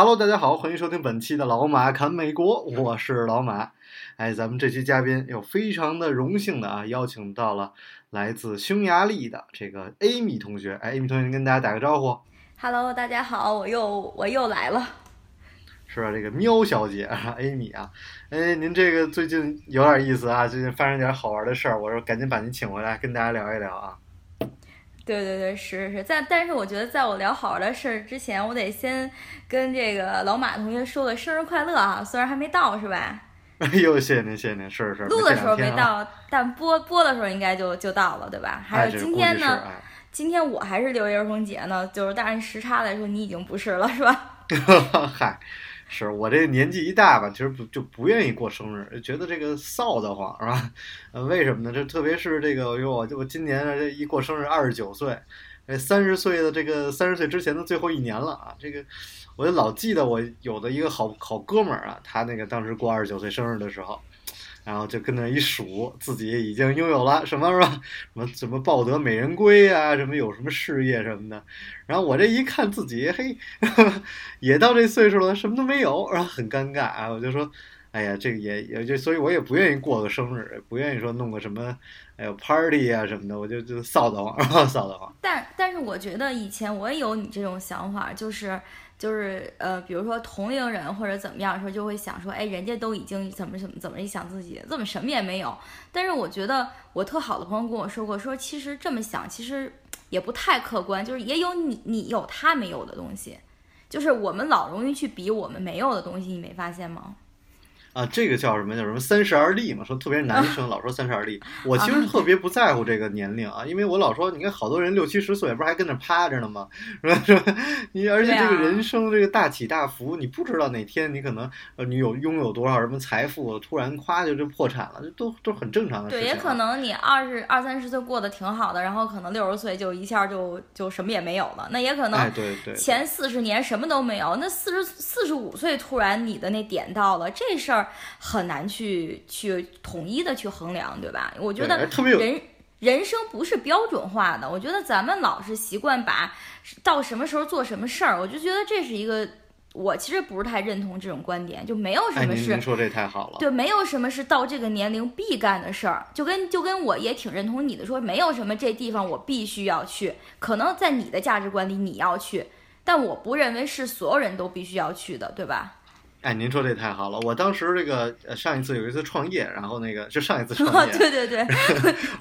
Hello，大家好，欢迎收听本期的老马侃美国，我是老马。哎，咱们这期嘉宾又非常的荣幸的啊，邀请到了来自匈牙利的这个 Amy 同学。哎，Amy 同学，您跟大家打个招呼。Hello，大家好，我又我又来了。是吧，这个喵小姐啊，Amy 啊，哎，您这个最近有点意思啊，最近发生点好玩的事儿，我说赶紧把您请回来跟大家聊一聊啊。对对对，是是是，但但是我觉得在我聊好玩的事儿之前，我得先跟这个老马同学说个生日快乐啊，虽然还没到是吧？哎呦，谢谢您，谢谢您，是是。录的时候没。到，但播播的时候应该就就到了，对吧？还哎，有今天呢，哎今天我还是六一儿童节呢，就是但是时差来说你已经不是了，是吧？嗨，是我这年纪一大吧，其实不就不愿意过生日，觉得这个臊得慌，是吧？为什么呢？这特别是这个，因为我我今年这一过生日二十九岁，这三十岁的这个三十岁之前的最后一年了啊，这个我就老记得我有的一个好好哥们儿啊，他那个当时过二十九岁生日的时候。然后就跟那一数，自己已经拥有了什么是吧？什么什么抱得美人归啊，什么有什么事业什么的。然后我这一看自己，嘿，也到这岁数了，什么都没有，然后很尴尬啊。我就说，哎呀，这个也也就，所以我也不愿意过个生日，不愿意说弄个什么，哎呦 party 啊什么的，我就就臊得慌，臊得慌。但但是我觉得以前我也有你这种想法，就是就是呃，比如说同龄人或者怎么样的时候，就会想说，哎，人家都已经怎么怎么怎么一想自己，怎么什么也没有。但是我觉得我特好的朋友跟我说过，说其实这么想，其实也不太客观，就是也有你你有他没有的东西，就是我们老容易去比我们没有的东西，你没发现吗？啊，这个叫什么？叫什么三十而立嘛？说特别是男生 老说三十而立，我其实特别不在乎这个年龄啊，因为我老说，你看好多人六七十岁，不是还跟那趴着呢吗？是吧？是吧？你而且这个人生这个大起大伏，你不知道哪天你可能呃你有拥有多少什么财富，突然夸就就破产了，这都都很正常的事对，情啊。也可能你二十二三十岁过得挺好的，然后可能六十岁就一下就就什么也没有了，那也可能哎，对对，前四十年什么都没有，那四十四十五岁突然你的那点到了，这事儿很难去去统一的去衡量，对吧？我觉得人人生不是标准化的，我觉得咱们老是习惯把到什么时候做什么事儿，我就觉得这是一个我其实不是太认同这种观点，就没有什么是您说这太好了。对，没有什么是到这个年龄必干的事儿，就跟就跟我也挺认同你的说，没有什么这地方我必须要去，可能在你的价值观里你要去，但我不认为是所有人都必须要去的，对吧？哎，您说这太好了！我当时这个呃上一次有一次创业，然后那个就上一次创业，对对对，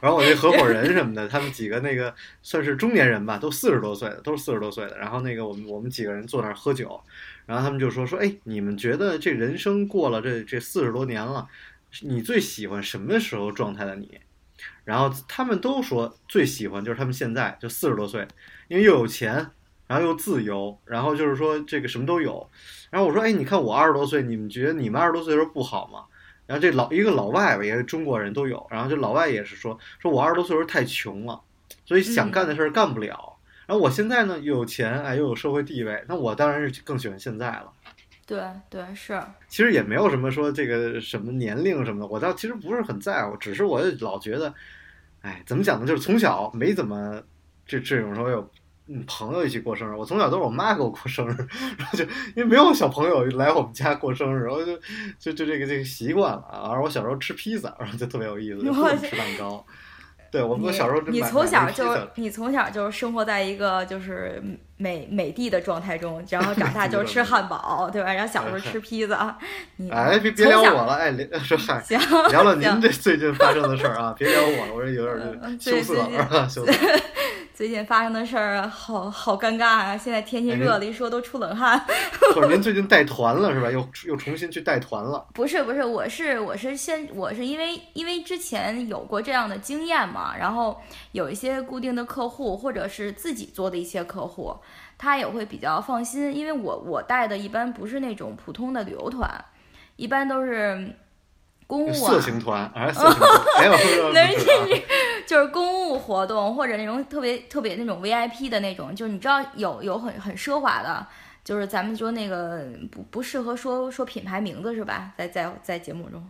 然后我那合伙人什么的，他们几个那个算是中年人吧，都四十多岁的，都是四十多岁的。然后那个我们我们几个人坐那儿喝酒，然后他们就说说，哎，你们觉得这人生过了这这四十多年了，你最喜欢什么时候状态的你？然后他们都说最喜欢就是他们现在就四十多岁，因为又有钱，然后又自由，然后就是说这个什么都有。然后我说，哎，你看我二十多岁，你们觉得你们二十多岁的时候不好吗？然后这老一个老外吧，也是中国人都有，然后这老外也是说，说我二十多岁的时候太穷了，所以想干的事儿干不了。然后我现在呢又有钱，哎，又有社会地位，那我当然是更喜欢现在了。对对是，其实也没有什么说这个什么年龄什么的，我倒其实不是很在乎，只是我老觉得，哎，怎么讲呢？就是从小没怎么这这种说有嗯朋友一起过生日，我从小都是我妈给我过生日，然后就因为没有小朋友来我们家过生日，然后就就就这个这个习惯了啊。而我小时候吃披萨，然后就特别有意思，就不能吃蛋糕。对我我小时候就你从小就你从小就是生活在一个就是美美帝的状态中，然后长大就是吃汉堡，对吧？然后小时候吃披萨，你哎，别别聊我了，哎，聊说嗨，行聊聊您这最近发生的事儿啊，别聊我了，我这有点羞涩了？羞涩。最近发生的事儿好好尴尬啊！现在天气热了，一说都出冷汗。或者您最近带团了是吧？又又重新去带团了？不是不是，我是我是先我是因为因为之前有过这样的经验嘛，然后有一些固定的客户或者是自己做的一些客户，他也会比较放心，因为我我带的一般不是那种普通的旅游团，一般都是。公务啊，色情团还 是色情团？没有，那是就是公务活动或者那种特别特别那种 VIP 的那种，就是你知道有有很很奢华的，就是咱们说那个不不适合说说品牌名字是吧？在在在节目中，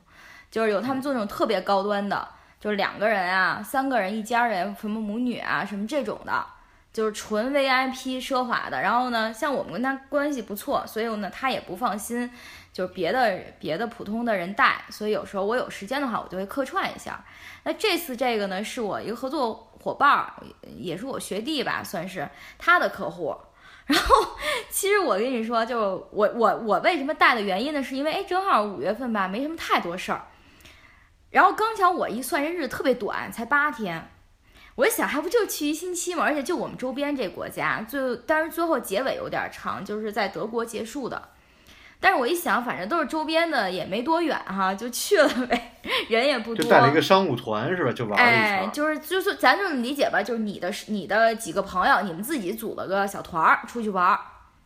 就是有他们做那种特别高端的，就是两个人啊、三个人一家人，什么母女啊什么这种的，就是纯 VIP 奢华的。然后呢，像我们跟他关系不错，所以呢他也不放心。就是别的别的普通的人带，所以有时候我有时间的话，我就会客串一下。那这次这个呢，是我一个合作伙伴，也是我学弟吧，算是他的客户。然后其实我跟你说，就我我我为什么带的原因呢？是因为哎，正好五月份吧，没什么太多事儿。然后刚巧我一算这日子特别短，才八天。我一想，还不就去一星期嘛，而且就我们周边这国家，最但是最后结尾有点长，就是在德国结束的。但是我一想，反正都是周边的，也没多远哈，就去了呗，人也不多。就带了一个商务团是吧？就玩了一圈。哎，就是就是咱这么理解吧，就是你的你的几个朋友，你们自己组了个小团儿出去玩儿，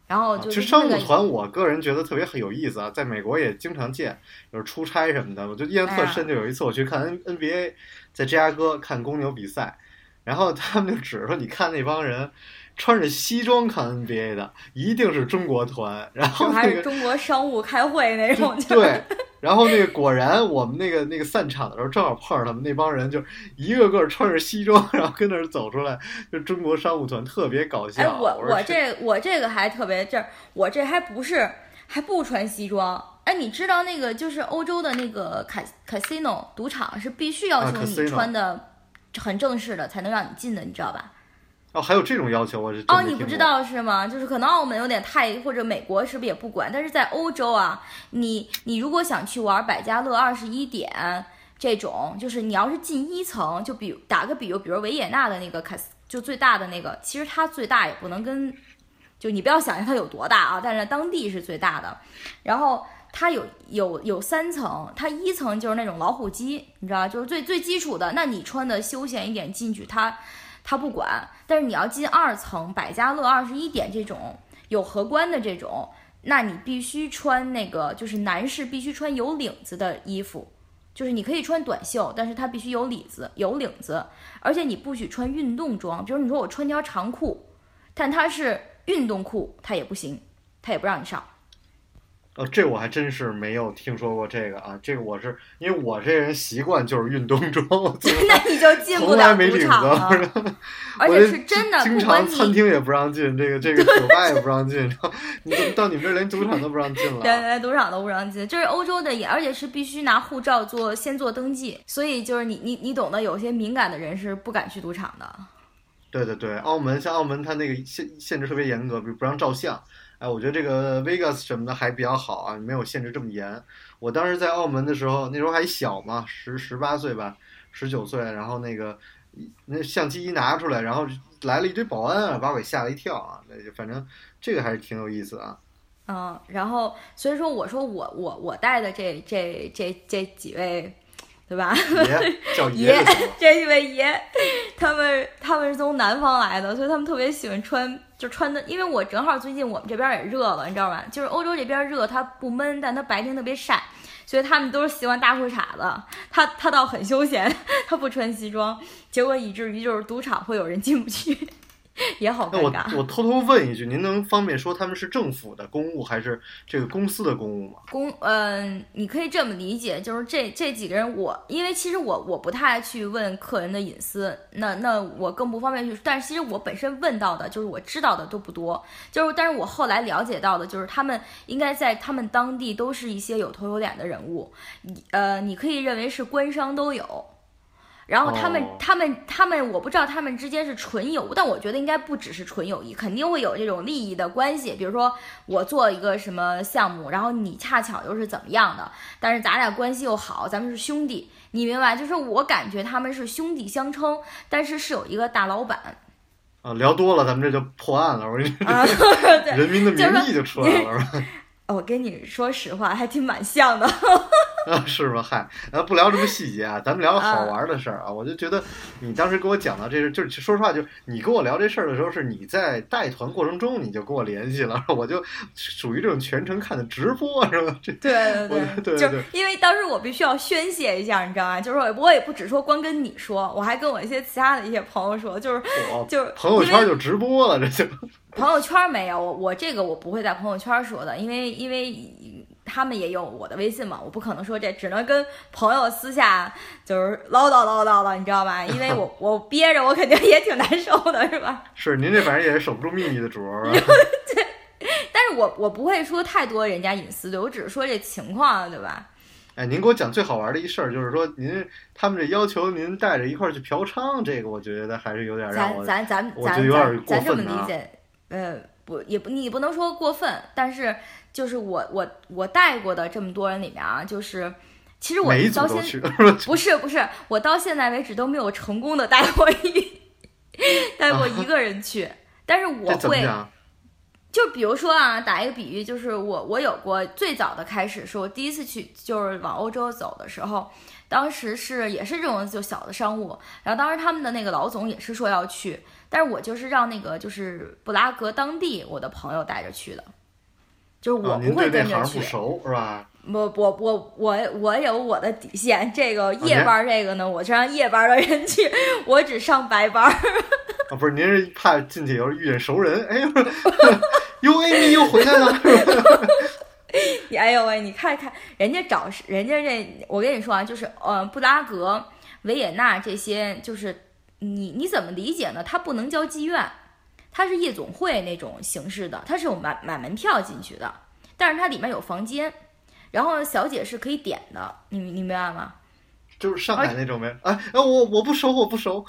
然后就。其实商务团，我个人觉得特别很有意思啊，在美国也经常见，就是出差什么的。我就印象特深，就有一次我去看 N N B A，在芝加哥看公牛比赛，然后他们就指着说：“你看那帮人。”穿着西装看 NBA 的一定是中国团，然后还是中国商务开会那种。对，然后那个果然，我们那个那个散场的时候正好碰上他们那帮人，就一个个穿着西装，然后跟那儿走出来，就中国商务团特别搞笑。哎，我我这我这个还特别这，我这还不是还不穿西装。哎，你知道那个就是欧洲的那个卡 casino 赌场是必须要求你穿的很正式的才能让你进的，你知道吧？哦，还有这种要求，我是哦，你不知道是吗？就是可能澳门有点太，或者美国是不是也不管？但是在欧洲啊，你你如果想去玩百家乐二十一点这种，就是你要是进一层，就比打个比如，比如维也纳的那个卡，就最大的那个，其实它最大也不能跟，就你不要想象它有多大啊，但是当地是最大的。然后它有有有三层，它一层就是那种老虎机，你知道就是最最基础的。那你穿的休闲一点进去，它。他不管，但是你要进二层百家乐二十一点这种有荷官的这种，那你必须穿那个，就是男士必须穿有领子的衣服，就是你可以穿短袖，但是它必须有领子，有领子，而且你不许穿运动装，比如你说我穿条长裤，但它是运动裤，它也不行，它也不让你上。呃，这我还真是没有听说过这个啊！这个我是因为我这人习惯就是运动装，那你就进不了赌场了。而且是真的，经常餐厅也不让进，这个这个酒吧也不让进，你怎么到你们这连赌场都不让进了？连连赌场都不让进，这是欧洲的也，而且是必须拿护照做先做登记，所以就是你你你懂得，有些敏感的人是不敢去赌场的。对对对，澳门像澳门，它那个限限制特别严格，比如不让照相。哎，我觉得这个 Vegas 什么的还比较好啊，没有限制这么严。我当时在澳门的时候，那时候还小嘛，十十八岁吧，十九岁，然后那个那相机一拿出来，然后来了一堆保安啊，把我给吓了一跳啊。那就反正这个还是挺有意思啊。嗯，然后所以说我说我我我带的这这这这几位。对吧？爷 叫爷，这几位爷，他们他们是从南方来的，所以他们特别喜欢穿，就穿的。因为我正好最近我们这边也热了，你知道吧？就是欧洲这边热，它不闷，但它白天特别晒，所以他们都是喜欢大裤衩子。他他倒很休闲，他不穿西装，结果以至于就是赌场会有人进不去。也好尴尬。我我偷偷问一句，您能方便说他们是政府的公务还是这个公司的公务吗？公，嗯，你可以这么理解，就是这这几个人，我因为其实我我不太去问客人的隐私，那那我更不方便去。但是其实我本身问到的，就是我知道的都不多，就是但是我后来了解到的，就是他们应该在他们当地都是一些有头有脸的人物，你呃，你可以认为是官商都有。然后他们他们他们，我不知道他们之间是纯友，但我觉得应该不只是纯友谊，肯定会有这种利益的关系。比如说我做一个什么项目，然后你恰巧又是怎么样的，但是咱俩关系又好，咱们是兄弟，你明白？就是我感觉他们是兄弟相称，但是是有一个大老板。啊，聊多了咱们这就破案了，我跟你说，啊，对，人民的名义就出来了？我跟你说实话，还挺蛮像的。啊，是吧？嗨，咱不聊什么细节啊，咱们聊个好玩的事儿啊。我就觉得你当时给我讲到这事，就是说实话，就是你跟我聊这事儿的时候，是你在带团过程中你就跟我联系了，我就属于这种全程看的直播，是吧？这对对我对对就是对因为当时我必须要宣泄一下，你知道吗？就是我我也不只说光跟你说，我还跟我一些其他的一些朋友说，就是就是朋友圈就直播了，这就朋友圈没有，我我这个我不会在朋友圈说的，因为因为他们也有我的微信嘛，我不可能说这，只能跟朋友私下就是唠叨唠叨了，你知道吧？因为我 我憋着，我肯定也挺难受的，是吧？是您这反正也是守不住秘密的主儿 对。但是我我不会说太多人家隐私的，我只是说这情况，对吧？哎，您给我讲最好玩的一事儿，就是说您他们这要求您带着一块儿去嫖娼，这个我觉得还是有点让咱我咱咱咱得有点过咱咱这么理解，呃，不也不你不能说过分，但是就是我我我带过的这么多人里面啊，就是其实我到现，是？不是不是，我到现在为止都没有成功的带过一 带过一个人去，但是我会？就比如说啊，打一个比喻，就是我我有过最早的开始是我第一次去就是往欧洲走的时候，当时是也是这种就小的商务，然后当时他们的那个老总也是说要去，但是我就是让那个就是布拉格当地我的朋友带着去的，就是我不会跟着去这行不。熟是吧？我我我我我有我的底线，这个夜班儿这个呢，我是让夜班儿的人去，我只上白班儿。啊，不是，您是怕进去以后遇见熟人，哎呦，哟，Amy 又回来了？哎呦喂，你看看人家找是人家这，我跟你说啊，就是呃，布拉格、维也纳这些，就是你你怎么理解呢？它不能叫妓院，它是夜总会那种形式的，它是有买买门票进去的，但是它里面有房间，然后小姐是可以点的，你你明白吗？就是上海那种呗。哎哎，我我不熟，我不熟。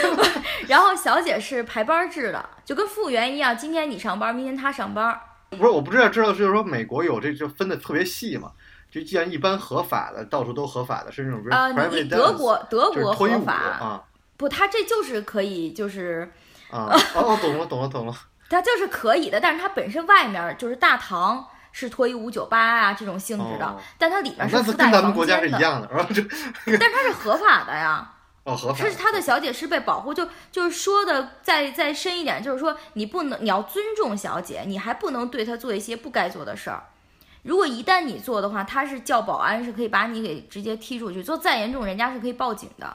然后小姐是排班制的，就跟服务员一样，今天你上班，明天他上班。不是，我不知道知道，就是说美国有这就分的特别细嘛。就既然一般合法的，到处都合法的，是那种呃，private 你德国德国合法，啊不，他这就是可以，就是啊 哦，懂了懂了懂了。它就是可以的，但是它本身外面就是大堂是脱衣舞酒吧啊这种性质的，哦但它里面是那附带是跟咱们房间的，国家是一样的，但是它是合法的呀。哦合法的。是他的小姐是被保护，就就是说的再再深一点，就是说你不能你要尊重小姐，你还不能对她做一些不该做的事儿。如果一旦你做的话，他是叫保安是可以把你给直接踢出去，做再严重人家是可以报警的，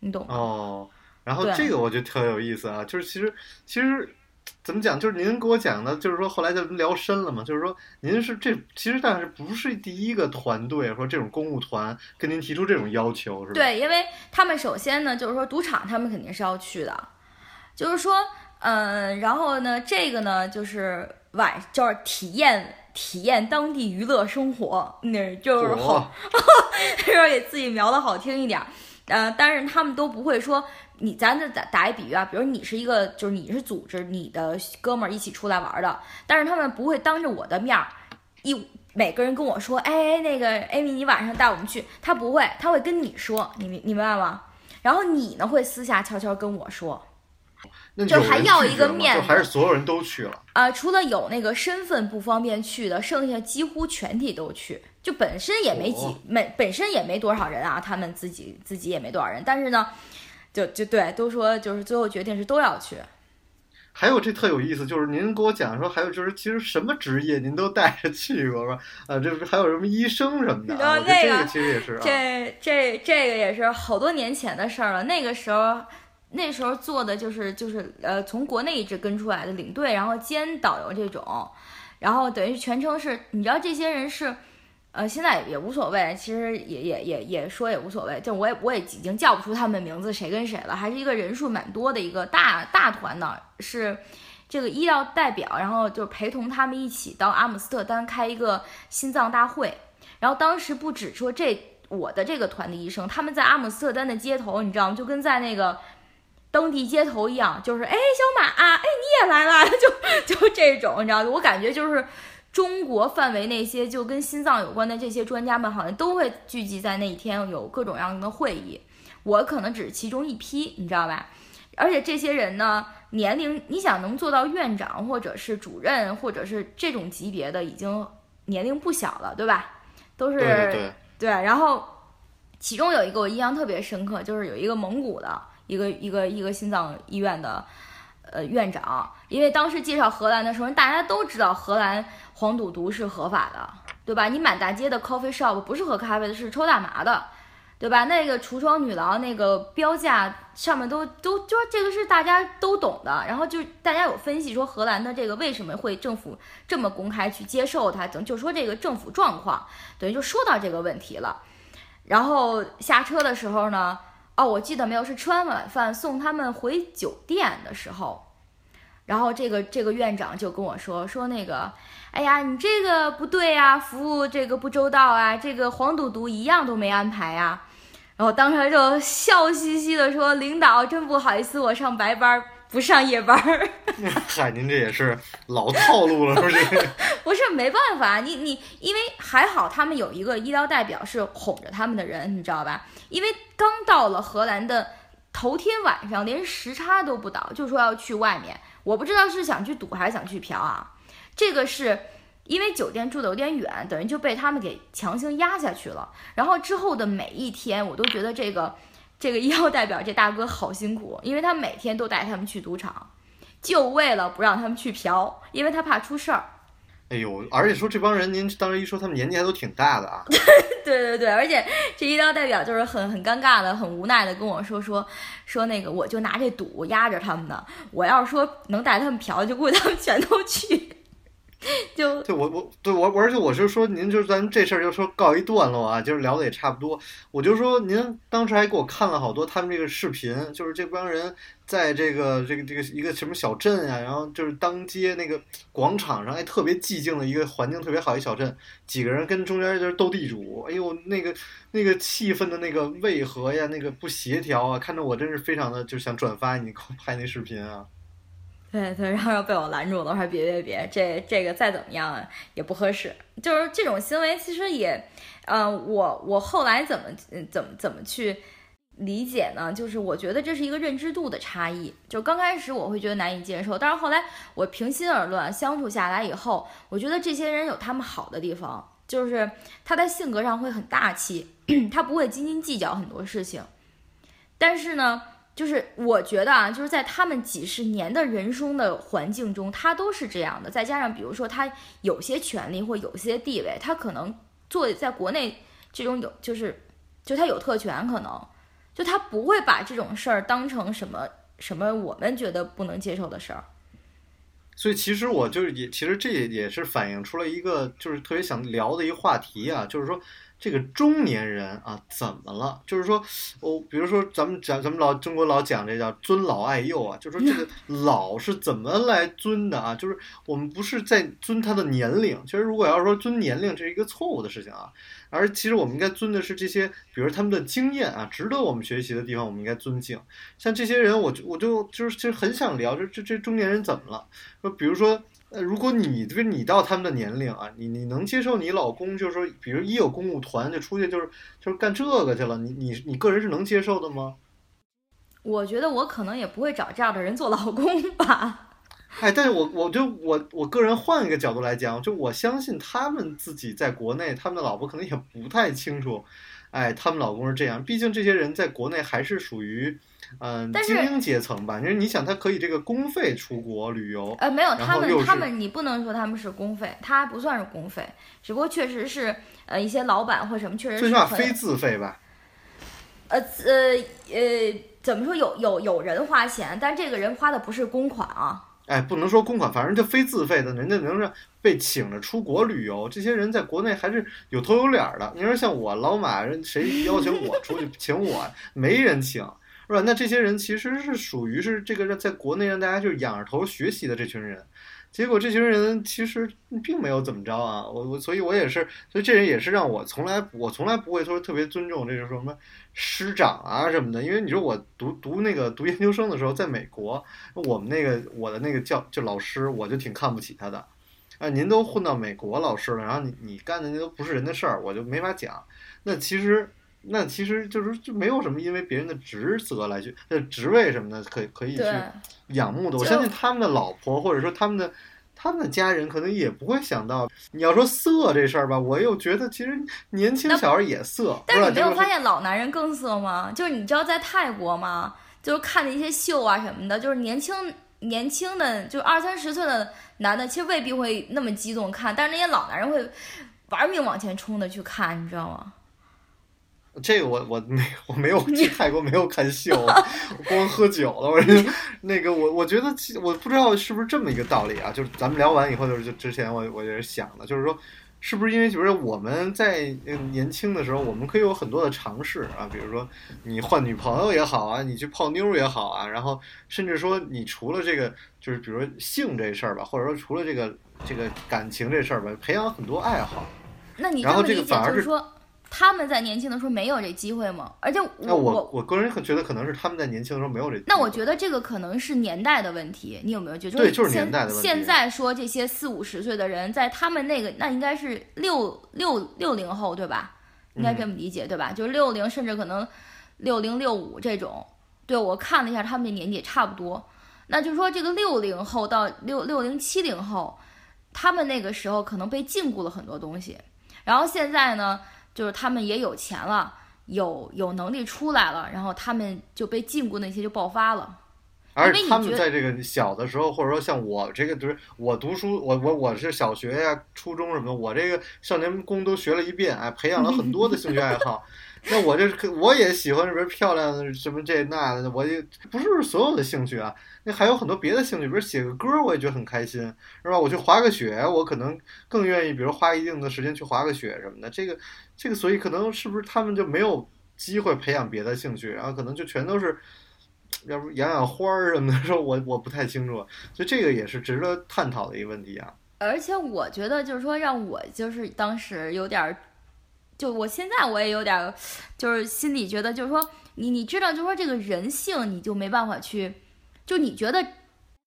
你懂吗？哦，然后这个我觉得特有意思啊，就是其实其实怎么讲，就是您给我讲的，就是说后来就聊深了嘛，就是说您是这其实但是不是第一个团队说这种公务团跟您提出这种要求是吧？对，因为他们首先呢，就是说赌场他们肯定是要去的，就是说，嗯、然后呢，这个呢就是晚就是体验体验当地娱乐生活，那就是好嚯，就是给自己描的好听一点儿，呃，但是他们都不会说你，咱这打打一比喻啊，比如你是一个，就是你是组织你的哥们儿一起出来玩儿的，但是他们不会当着我的面儿一每个人跟我说，哎，那个艾米，你晚上带我们去，他不会，他会跟你说，你明你明白吗？然后你呢会私下悄悄跟我说，那就还要一个面子就还是所有人都去了。啊、除了有那个身份不方便去的，剩下几乎全体都去。就本身也没几哦没本身也没多少人啊，他们自己自己也没多少人，但是呢，就就对，都说就是最后决定是都要去。还有这特有意思，就是您给我讲说，还有就是其实什么职业您都带着去过是吧？啊，这是还有什么医生什么的啊？这那个个其实也是啊。这这这个也是好多年前的事儿了。那个时候，那时候做的就是就是呃，从国内一直跟出来的领队，然后兼导游这种，然后等于全程是，你知道这些人是。呃，现在也无所谓，其实也也也也说也无所谓，就我也我也已经叫不出他们名字谁跟谁了，还是一个人数蛮多的一个大大团呢，是这个医疗代表，然后就陪同他们一起到阿姆斯特丹开一个心脏大会，然后当时不止说这我的这个团的医生，他们在阿姆斯特丹的街头，你知道吗？就跟在那个当地街头一样，就是哎小马啊，哎你也来了，就就这种，你知道吗？我感觉就是中国范围那些就跟心脏有关的这些专家们，好像都会聚集在那一天，有各种各样的会议。我可能只是其中一批，你知道吧？而且这些人呢，年龄，你想能做到院长或者是主任或者是这种级别的，已经年龄不小了，对吧？都是对对，然后其中有一个我印象特别深刻，就是有一个蒙古的一个一个一个心脏医院的呃院长，因为当时介绍荷兰的时候，大家都知道荷兰黄赌毒是合法的，对吧？你满大街的 coffee shop 不是喝咖啡的，是抽大麻的。对吧？那个橱窗女郎那个标价上面都都就说这个是大家都懂的，然后就大家有分析说荷兰的这个为什么会政府这么公开去接受它，等就说这个政府状况，等于就说到这个问题了。然后下车的时候呢，哦，我记得没有，是吃完晚饭送他们回酒店的时候，然后这个这个院长就跟我说说那个，哎呀，你这个不对呀，服务这个不周到啊，这个黄赌毒一样都没安排呀。然后当时就笑嘻嘻的说：“领导，真不好意思，我上白班儿，不上夜班儿。嗨，您这也是老套路了，不是？不是没办法，你你因为还好他们有一个医疗代表是哄着他们的人，你知道吧？因为刚到了荷兰的头天晚上，连时差都不倒，就说要去外面，我不知道是想去赌还是想去嫖啊。这个是。因为酒店住的有点远，等于就被他们给强行压下去了。然后之后的每一天，我都觉得这个这个医药代表这大哥好辛苦，因为他每天都带他们去赌场，就为了不让他们去嫖，因为他怕出事儿。哎呦，而且说这帮人，您当时一说，他们年纪还都挺大的啊。对对对，而且这医疗代表就是很很尴尬的、很无奈的跟我说说说那个，我就拿这赌压着他们呢。我要是说能带他们嫖，就估计他们全都去。就对我我对我而且我是说，您就是咱这事儿就说告一段落啊，就是聊的也差不多。我就说您当时还给我看了好多他们这个视频，就是这帮人在这个这个这个一个什么小镇啊，然后就是当街那个广场上，哎，特别寂静的一个环境，特别好一小镇，几个人跟中间就是斗地主，哎呦，那个那个气氛的那个违和呀，那个不协调啊，看着我真是非常的就想转发你 拍那视频啊。对对，然后被我拦住了，我说别别别，这这个再怎么样也不合适。就是这种行为，其实也，呃，我我后来怎么怎么怎么去理解呢？就是我觉得这是一个认知度的差异。就刚开始我会觉得难以接受，但是后来我平心而论，相处下来以后，我觉得这些人有他们好的地方，就是他在性格上会很大气，他不会斤斤计较很多事情，但是呢。就是我觉得啊，就是在他们几十年的人生的环境中，他都是这样的。再加上，比如说他有些权利或有些地位，他可能做在国内这种有，就是就他有特权，可能就他不会把这种事儿当成什么什么我们觉得不能接受的事儿。所以其实我就是也，其实这也也是反映出了一个就是特别想聊的一个话题啊，就是说。这个中年人啊，怎么了？就是说，哦，比如说咱们讲，咱们老中国老讲这叫尊老爱幼啊，就是说这个 老是怎么来尊的啊？就是我们不是在尊他的年龄，其实如果要说尊年龄，这是一个错误的事情啊。而其实我们应该尊的是这些，比如他们的经验啊，值得我们学习的地方，我们应该尊敬。像这些人，我就我就就是其实很想聊，就这这中年人怎么了？说比如说。呃，如果你就是你到他们的年龄啊，你你能接受你老公就是说，比如一有公务团就出去就是就是干这个去了，你你你个人是能接受的吗？我觉得我可能也不会找这样的人做老公吧。哎，但是我我就我我个人换一个角度来讲，就我相信他们自己在国内，他们的老婆可能也不太清楚，哎，他们老公是这样，毕竟这些人在国内还是属于。嗯，精英阶层吧，因为你想，他可以这个公费出国旅游，呃，没有，他们他们你不能说他们是公费，他不算是公费，只不过确实是呃一些老板或什么确实最起码非自费吧。呃呃呃，怎么说有有有人花钱，但这个人花的不是公款啊。哎，不能说公款，反正就非自费的，人家能是被请着出国旅游，这些人在国内还是有头有脸的。你说像我老马，人谁邀请我出去请我，没人请。是吧？那这些人其实是属于是这个在国内让大家就仰着头学习的这群人，结果这群人其实并没有怎么着啊！我我所以，我也是，所以这人也是让我从来我从来不会说特别尊重这种什么师长啊什么的，因为你说我读读那个读研究生的时候，在美国，我们那个我的那个教就老师，我就挺看不起他的啊！您都混到美国老师了，然后你你干的那都不是人的事儿，我就没法讲。那其实。那其实就是就没有什么因为别人的职责来去呃职位什么的可以可以去，仰慕的。我相信他们的老婆或者说他们的他们的家人可能也不会想到，你要说色这事儿吧，我又觉得其实年轻小孩也色，但是你没有发现老男人更色吗？就是你知道在泰国吗？就是看那些秀啊什么的，就是年轻年轻的，就二三十岁的男的，其实未必会那么激动看，但是那些老男人会玩命往前冲的去看，你知道吗？这个我我没我没有去泰国没有看秀，我光喝酒了。我是那个我我觉得其我不知道是不是这么一个道理啊，就是咱们聊完以后，就是就之前我我也是想的，就是说是不是因为就是我们在呃年轻的时候，我们可以有很多的尝试啊，比如说你换女朋友也好啊，你去泡妞也好啊，然后甚至说你除了这个就是比如说性这事儿吧，或者说除了这个这个感情这事儿吧，培养很多爱好。那你这然后这个反而就是是说，他们在年轻的时候没有这机会吗？而且我我我我个人觉得可能是他们在年轻的时候没有这。那我觉得这个可能是年代的问题，你有没有觉得？对就是现年代的问题现在说这些四五十岁的人，在他们那个那应该是六六六零后对吧？应该这么理解、对吧？就是六零甚至可能六零六五这种。对我看了一下，他们的年纪也差不多。那就是说，这个六零后到六六零七零后，他们那个时候可能被禁锢了很多东西，然后现在呢，就是他们也有钱了。有有能力出来了，然后他们就被禁锢那些就爆发了。而他们在这个小的时候，或者说像我这个，就是我读书，我我我是小学呀、初中什么，我这个少年宫都学了一遍，哎，培养了很多的兴趣爱好。那我这可我也喜欢什么漂亮的什么这那的，我也不是所有的兴趣啊，那还有很多别的兴趣，比如写个歌，我也觉得很开心，是吧？我去滑个雪，我可能更愿意，比如花一定的时间去滑个雪什么的。这个这个，所以可能是不是他们就没有机会培养别的兴趣，然后可能就全都是。要不养养花儿什么的，说我我不太清楚，所以这个也是值得探讨的一个问题啊。而且我觉得就是说，让我就是当时有点，就我现在我也有点儿，就是心里觉得就是说，你你知道，就是说这个人性，你就没办法去，就你觉得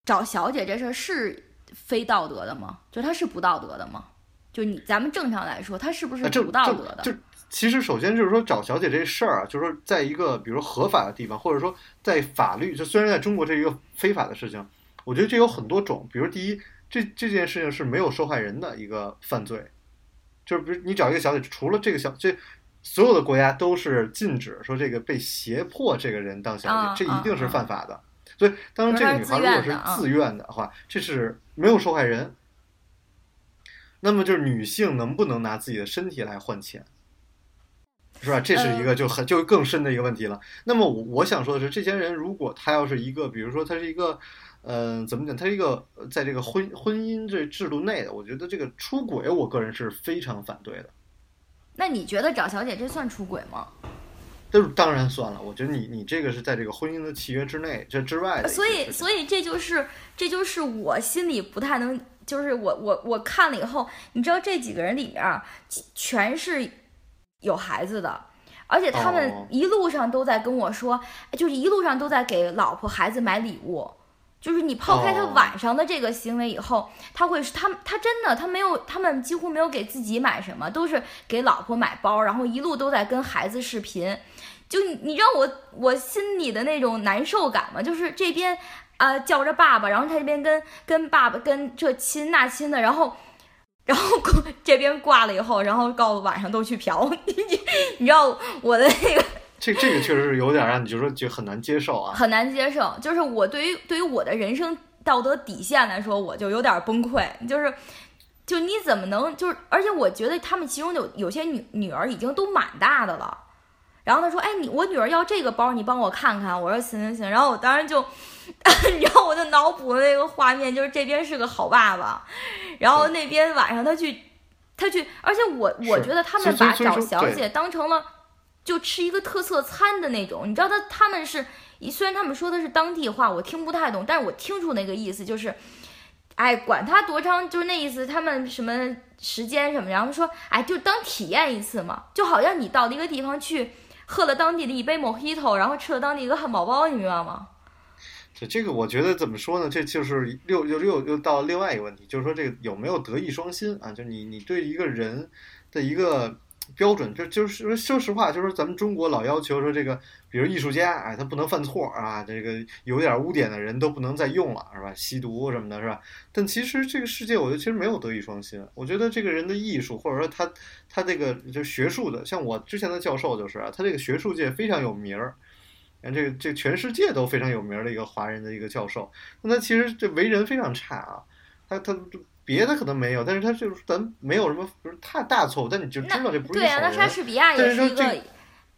找小姐这事儿是非道德的吗？就它是不道德的吗？就你咱们正常来说，它是不是不道德的？这就其实首先就是说找小姐这事儿啊，就是说在一个比如合法的地方，或者说在法律，就虽然在中国这一个非法的事情，我觉得这有很多种。比如第一，这这件事情是没有受害人的一个犯罪，就是比如你找一个小姐，除了这个小这。所有的国家都是禁止说这个被胁迫这个人当小啊姐，这一定是啊犯法的。所以，当这个女孩如果是自愿的话，这是没有受害人。那么就是女性能不能拿自己的身体来换钱，是吧？这是一个就很就更深的一个问题了。那么我我想说的是，这些人如果他要是一个，比如说他是一个，嗯、怎么讲？他是一个呃在这个婚婚姻这制度内的，我觉得这个出轨，我个人是非常反对的。那你觉得找小姐这算出轨吗？但是当然算了，我觉得你你这个是在这个婚姻的契约之内，这之外的所以，所以这就是这就是我心里不太能，就是我我我看了以后，你知道这几个人里面啊，全是有孩子的，而且他们哦一路上都在跟我说，就是一路上都在给老婆孩子买礼物。就是你抛开他哦晚上的这个行为以后，他会他他真的他没有，他们几乎没有给自己买什么，都是给老婆买包，然后一路都在跟孩子视频。就你你知道我我心里的那种难受感吗？就是这边啊、呃叫着爸爸，然后他这边跟跟爸爸跟这亲那亲的，然后然后过这边挂了以后，然后告诉晚上都去嫖，你你知道我的那个这这个确实是有点让你就说就很难接受啊。很难接受，就是我对于对于我的人生道德底线来说，我就有点崩溃，就是。就你怎么能就是，而且我觉得他们其中有有些女女儿已经都蛮大的了，然后他说：“哎，你我女儿要这个包，你帮我看看。”我说：“行行行。”然后我当时就，然后我就脑补那个画面就是这边是个好爸爸，然后那边晚上他去，他去，而且我我觉得他们把找小姐当成了就吃一个特色餐的那种，你知道他他们是虽然他们说的是当地话，我听不太懂，但是我听出那个意思就是。哎，管他多长，就是那意思。他们什么时间什么，然后说，哎，就当体验一次嘛，就好像你到一个地方去，喝了当地的一杯 Mojito，然后吃了当地一个汉堡包，你明白吗？这这个我觉得怎么说呢？这就是又又又又到另外一个问题，就是说这个有没有德艺双馨啊？就你你对一个人的一个标准，就就是说实话，就是咱们中国老要求说这个，比如艺术家，哎，他不能犯错啊，这个有点污点的人都不能再用了，是吧？吸毒什么的，是吧？但其实这个世界，我觉得其实没有德艺双馨。我觉得这个人的艺术，或者说他他这个就学术的，像我之前的教授就是啊，他这个学术界非常有名儿，这个这全世界都非常有名儿的一个华人的一个教授，那他其实这为人非常差啊，他他。别的可能没有，但是他就是咱没有什么不是太大错误，但你就知道这不是对啊，那莎士比亚也是一个，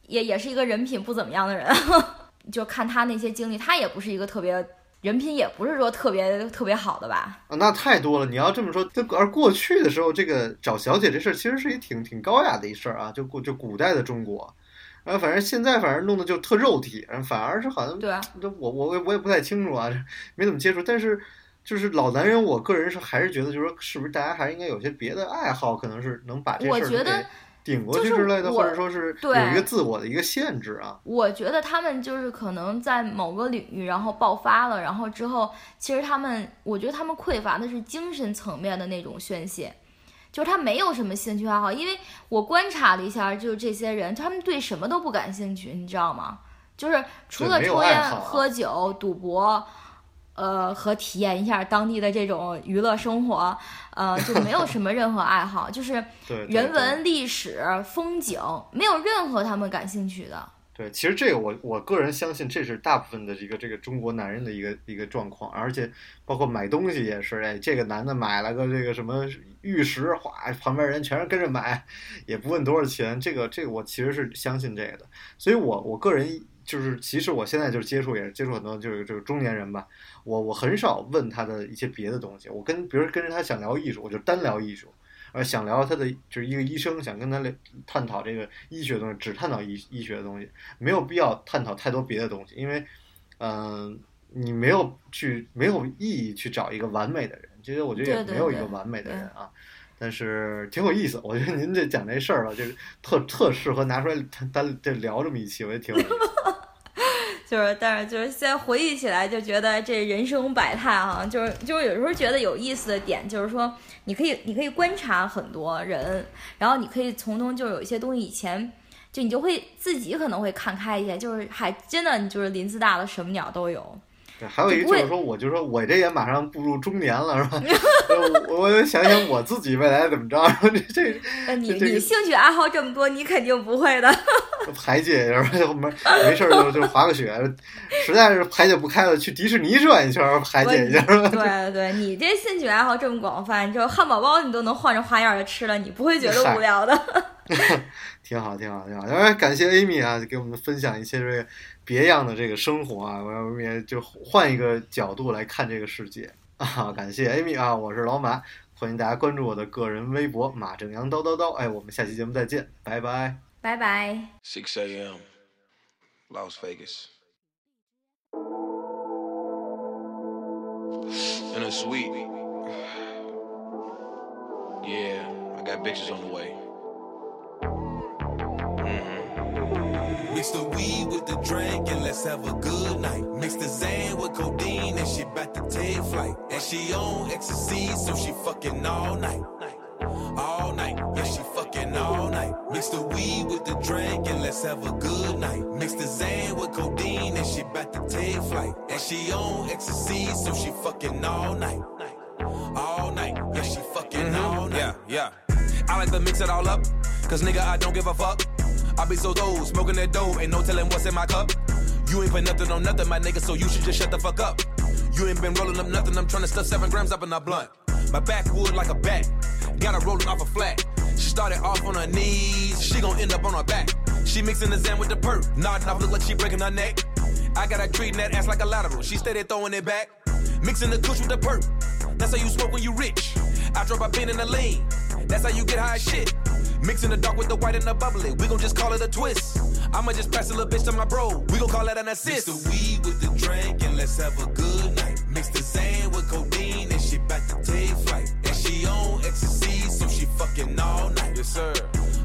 也也是一个人品不怎么样的人，就看他那些经历，他也不是一个特别人品，也不是说特别特别好的吧？啊，那太多了。你要这么说，而过去的时候，这个找小姐这事儿其实是一挺挺高雅的一事儿啊，就古就古代的中国，然后反正现在反正弄的就特肉体，反而是好像对，这我我我也不太清楚啊，没怎么接触，但是。就是老男人，我个人是还是觉得，就是说，是不是大家还应该有些别的爱好，可能是能把这事儿给顶过去之类的，或者说是有一个自我的一个限制啊。我觉得他们就是可能在某个领域，然后爆发了，然后之后，其实他们，我觉得他们匮乏的是精神层面的那种宣泄，就是他没有什么兴趣爱好。因为我观察了一下，就是这些人，他们对什么都不感兴趣，你知道吗？就是除了抽烟、喝酒、赌博。呃，和体验一下当地的这种娱乐生活，呃，就没有什么任何爱好，就是人文、历史、风景，没有任何他们感兴趣的。对，其实这个我我个人相信，这是大部分的一个这个中国男人的一个一个状况，而且包括买东西也是，哎，这个男的买了个这个什么玉石，哗，旁边人全是跟着买，也不问多少钱，这个这个我其实是相信这个的，所以我我个人。就是，其实我现在就是接触，也是接触很多，就是这个中年人吧。我我很少问他的一些别的东西。我跟，比如跟着他想聊艺术，我就单聊艺术；而，想聊他的，就是一个医生，想跟他聊探讨这个医学的东西，只探讨医医学的东西，没有必要探讨太多别的东西，因为，嗯，你没有去，没有意义去找一个完美的人。其实我觉得也没有一个完美的人啊。但是挺有意思，我觉得您这讲这事儿吧，就是特特适合拿出来单单聊这么一期，我觉得挺有意思。就是，但是就是现在回忆起来，就觉得这人生百态啊，就是就是有时候觉得有意思的点，就是说你可以你可以观察很多人，然后你可以从中就有一些东西，以前就你就会自己可能会看开一些，就是还真的你就是林子大了，什么鸟都有。对，还有一个就是说，我就说我这也马上步入中年了，是吧？我我想想我自己未来怎么着，这这你你兴趣爱好这么多，你肯定不会的。排解一下，没没事儿就就滑个雪，实在是排解不开了，去迪士尼转一圈排解一下。对对，你这兴趣爱好这么广泛，就汉堡包你都能换着花样的吃了，你不会觉得无聊的。挺好，挺好，挺好。当然感谢 Amy 啊，给我们分享一些这个别样的这个生活啊，我们也就换一个角度来看这个世界 啊。感谢 Amy 啊，我是老马，欢迎大家关注我的个人微博马正阳叨叨叨。哎，我们下期节目再见，拜拜，拜拜。Six a.m. Las Vegas. In a suite. Yeah, I got bitches on the way. Mm-hmm. Mix the weed with the drink and let's have a good night. Mix the Zan with codeine and she bout to take flight. And she on ecstasy, so she fucking all night. All night, yeah, she all night. Mix the weed with the drink and let's have a good night. Mix the Zan with codeine and she bout to take flight. And she on ecstasy, so she fucking all night. All night, yeah, she fucking mm-hmm. all night. Yeah, yeah. I like to mix it all up, cause nigga, I don't give a fuck. I be so dope, smoking that dope, ain't no telling what's in my cup. You ain't put nothing on nothing, my nigga, so you should just shut the fuck up. You ain't been rolling up nothing, I'm trying to stuff seven grams up in a blunt. My back backwood like a bat, got her rolling off a flat. She started off on her knees, she gon' end up on her back. She mixing the Zan with the perk, nodding off look like she breaking her neck. I got her treating that ass like a lateral, she steady throwing it back. Mixing the kush with the perk, that's how you smoke when you rich. I drop a pin in the lane, that's how you get high shit. Mixing the dark with the white and the bubbly. We gon' just call it a twist. I'ma just pass a little bitch to my bro. We gon' call that an assist. Mix the weed with the drink and let's have a good night. Mix the Zan with codeine and she bout to take flight. And she on she fucking all night. Yes, sir.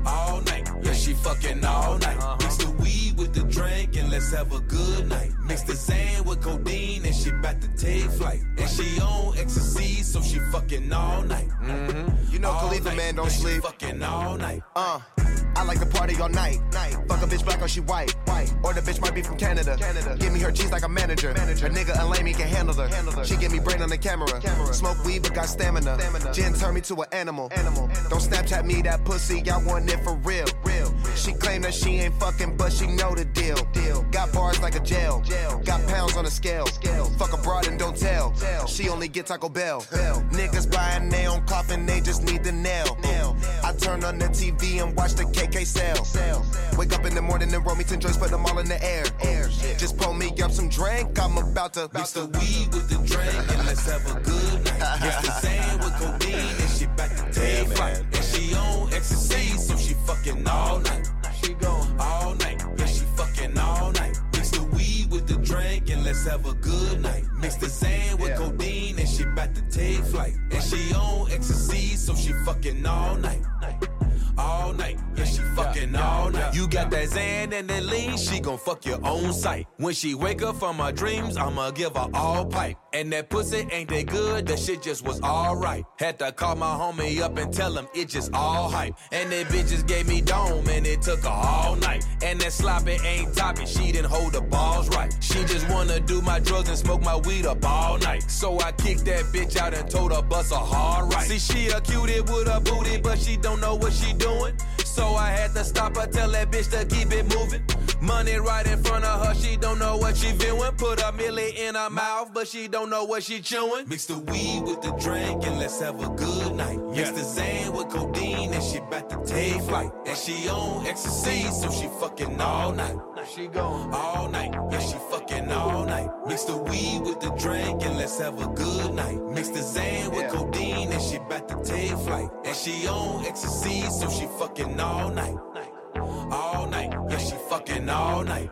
All night. Yeah, she fucking all night. Uh-huh. Mix the weed with the drink and let's have a good night. Mix the Zan with codeine and she bout to take flight. And she on ecstasy, so she fucking all night. Mm-hmm. You know All Khalifa night. man don't sleep. Fucking all night. Uh, I like to party all night. Night. Fuck a bitch black or she white. White. Or the bitch might be from Canada. Canada. Give me her cheese like a manager. Manager. A nigga and lame, can handle her. Handle her. She give me brain on the camera. Camera. Smoke weed but got stamina. Stamina. Gin turn me to an animal. Animal. Don't Snapchat me that pussy. I want it for real. Real. She claim that she ain't fucking, but she know the deal. Deal. Got bars like a jail. Jail. Got pounds on the scale. Fuck abroad and don't tell. She only get Taco Bell. Bell. Niggas buying their own coffin, they just need the nail. I turn on the TV and watch the KK sell. Wake up in the morning and roll me 10 joints, put them all in the air. Just pull me up some drink, I'm about to. Mix the weed with the drink and let's have a good night. Mix the sand with codeine and she back to take flight. And she on ecstasy, so she fucking all night. Let's have a good night. Mix the sand with codeine and she back to take flight. And she on ecstasy, so she fucking all night. All night, yeah, she fucking all night. You got that Xan and that lean, she gon' fuck your own sight. When she wake up from her dreams, I'ma give her all pipe. And that pussy ain't that good, that shit just was alright. Had to call my homie up and tell him it just all hype. And that bitch just gave me dome and it took her all night. And that sloppy ain't topping, she didn't hold the balls right. She just wanna do my drugs and smoke my weed up all night. So I kicked that bitch out and told her bust a hard right. See, she a cutie with a booty, but she don't know what she doing. So I had to stop her, tell that bitch to keep it moving. Money right in front of her, she don't know what she viewing. Put a milli in her mouth, but she don't know what she chewing. Mix the weed with the drink and let's have a good night. Mix the Xan with codeine and she back to take flight. And she on ecstasy, so she fucking all night. She going all night, yeah, she fucking all night. Mix the weed with the drink and let's have a good night. Mix the Xan with codeine and she back to take flight. And she on ecstasy, so she fucking all night. All night, yeah, fucking all night.